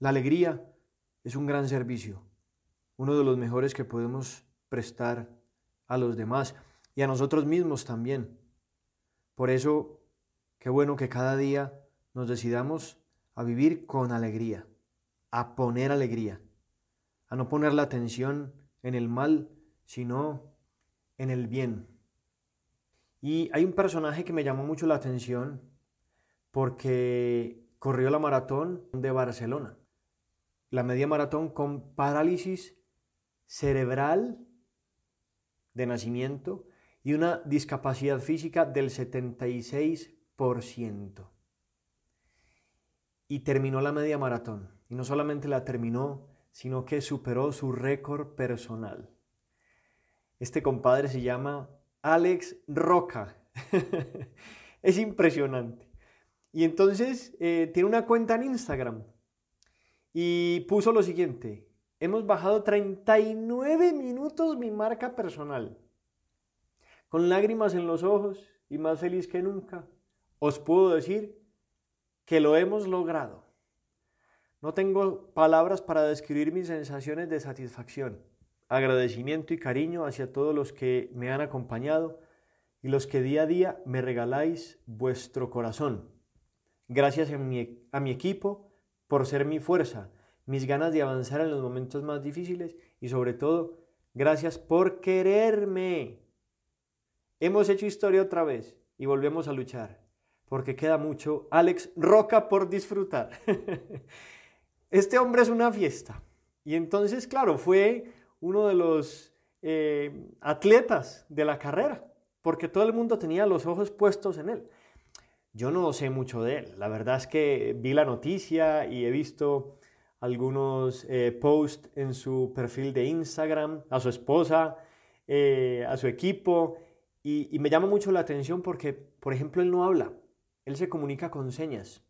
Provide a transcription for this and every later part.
La alegría es un gran servicio, uno de los mejores que podemos prestar a los demás y a nosotros mismos también. Por eso, qué bueno que cada día nos decidamos a vivir con alegría, a poner alegría, a no poner la atención en el mal, sino en el bien. Y hay un personaje que me llamó mucho la atención porque corrió la maratón de Barcelona la media maratón con parálisis cerebral de nacimiento y una discapacidad física del 76%. Y terminó la media maratón. Y no solamente la terminó, sino que superó su récord personal. Este compadre se llama Alex Roca. es impresionante. Y entonces eh, tiene una cuenta en Instagram y puso lo siguiente, hemos bajado 39 minutos mi marca personal. Con lágrimas en los ojos y más feliz que nunca, os puedo decir que lo hemos logrado. No tengo palabras para describir mis sensaciones de satisfacción, agradecimiento y cariño hacia todos los que me han acompañado y los que día a día me regaláis vuestro corazón. Gracias a mi, a mi equipo, por ser mi fuerza, mis ganas de avanzar en los momentos más difíciles y sobre todo, gracias por quererme. Hemos hecho historia otra vez y volvemos a luchar, porque queda mucho Alex Roca por disfrutar. este hombre es una fiesta. Y entonces, claro, fue uno de los eh, atletas de la carrera, porque todo el mundo tenía los ojos puestos en él. Yo no sé mucho de él. La verdad es que vi la noticia y he visto algunos eh, posts en su perfil de Instagram, a su esposa, eh, a su equipo, y, me llama mucho la atención porque, por ejemplo, él no habla, él se comunica con señas.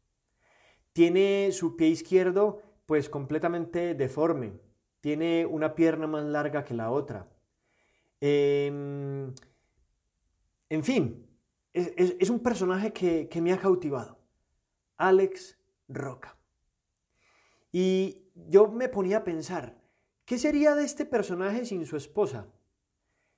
Tiene su pie izquierdo pues completamente deforme, tiene una pierna más larga que la otra. Em, en fin, es, un personaje que, me ha cautivado. Alex Roca. Y yo me ponía a pensar, ¿qué sería de este personaje sin su esposa?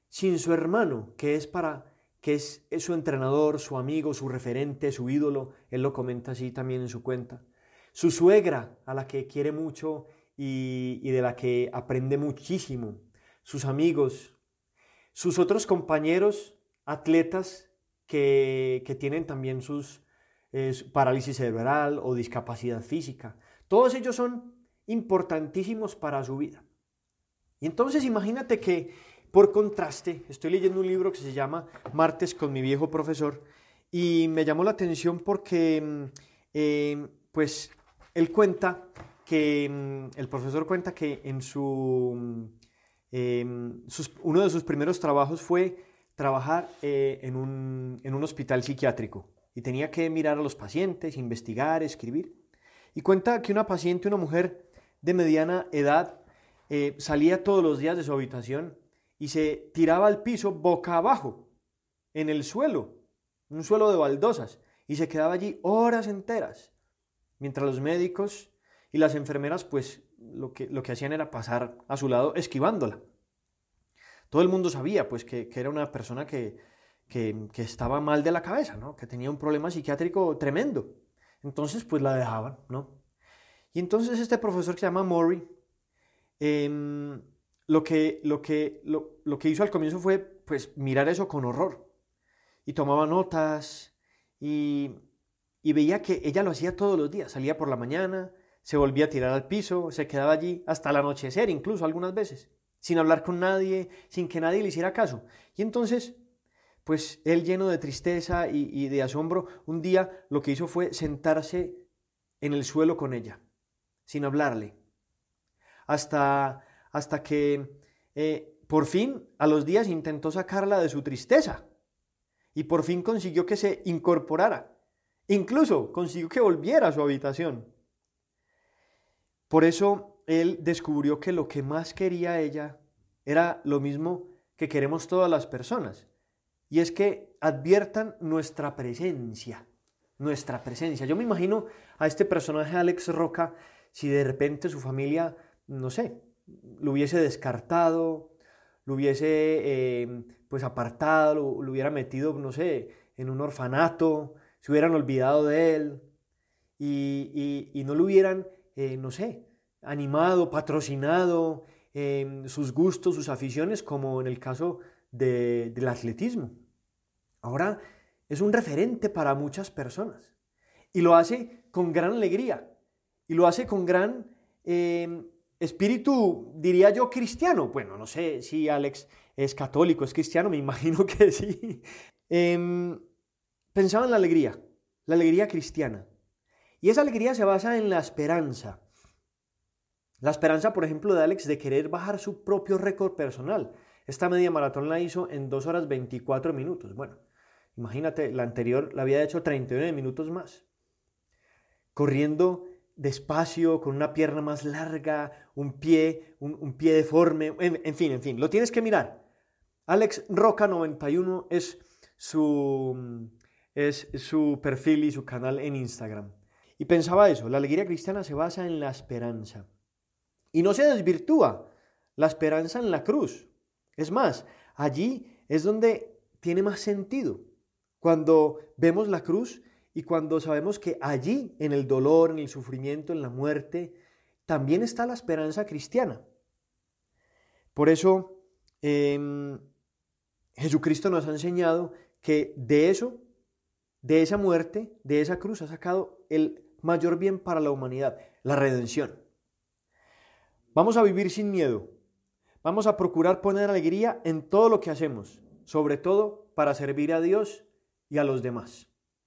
Sin su hermano, que es para que es, su entrenador, su amigo, su referente, su ídolo, él lo comenta así también en su cuenta. Su suegra, a la que quiere mucho y, y de la que aprende muchísimo. Sus amigos, sus otros compañeros atletas que, tienen también sus parálisis cerebral o discapacidad física. Todos ellos son importantísimos para su vida. Y entonces imagínate que, por contraste, estoy leyendo un libro que se llama Martes con mi viejo profesor y me llamó la atención porque, mm, eh, pues, él cuenta que, mm, el profesor cuenta que en su, mm, em, uno de sus primeros trabajos fue trabajar eh, en, un, en un hospital psiquiátrico y tenía que mirar a los pacientes, investigar, escribir. Y cuenta que una paciente, una mujer de mediana edad, eh, salía todos los días de su habitación y se tiraba al piso boca abajo, en el suelo, un suelo de baldosas, y se quedaba allí horas enteras, mientras los médicos y las enfermeras pues lo que, lo que hacían era pasar a su lado esquivándola. Todo el mundo sabía pues que, era una persona que, estaba mal de la cabeza, ¿no? que tenía un problema psiquiátrico tremendo. Entonces pues la dejaban, ¿no? Y entonces este profesor que se llama Murray, em, lo, que, lo, que, lo, que hizo al comienzo fue pues mirar eso con horror. Y tomaba notas y, y veía que ella lo hacía todos los días. Salía por la mañana, se volvía a tirar al piso, se quedaba allí hasta el anochecer incluso algunas veces sin hablar con nadie, sin que nadie le hiciera caso. Y entonces, pues él lleno de tristeza y, de asombro, un día lo que hizo fue sentarse en el suelo con ella, sin hablarle, hasta, hasta que eh, por fin a los días intentó sacarla de su tristeza y por fin consiguió que se incorporara. Incluso consiguió que volviera a su habitación. Por eso él descubrió que lo que más quería ella era lo mismo que queremos todas las personas. Y es que adviertan nuestra presencia, nuestra presencia. Yo me imagino a este personaje Alex Roca si de repente su familia, no sé, lo hubiese descartado, lo hubiese eh, pues apartado, lo, hubiera metido, no sé, en un orfanato, se hubieran olvidado de él y, no lo hubieran, eh, no sé, animado, patrocinado em, sus gustos, sus aficiones, como en el caso del atletismo. Ahora es un referente para muchas personas y lo hace con gran alegría y lo hace con gran em, espíritu, diría yo, cristiano. Bueno, no sé si Alex es católico, es cristiano, me imagino que sí. Em, pensaba en la alegría, la alegría cristiana. Y esa alegría se basa en la esperanza. La esperanza, por ejemplo, de Alex de querer bajar su propio récord personal. Esta media maratón la hizo en 2 horas 24 minutos. Bueno, imagínate, la anterior la había hecho 39 minutos más. Corriendo despacio, con una pierna más larga, un pie, un, pie deforme, en, fin, en fin, lo tienes que mirar. Alex Roca 91 es su, es su perfil y su canal en Instagram. Y pensaba eso, la alegría cristiana se basa en la esperanza. Y no se desvirtúa la esperanza en la cruz. Es más, allí es donde tiene más sentido. Cuando vemos la cruz y cuando sabemos que allí, en el dolor, en el sufrimiento, en la muerte, también está la esperanza cristiana. Por eso, em, Jesucristo nos ha enseñado que de eso, de esa muerte, de esa cruz, ha sacado el mayor bien para la humanidad, la redención. Vamos a vivir sin miedo. Vamos a procurar poner alegría en todo lo que hacemos, sobre todo para servir a Dios y a los demás.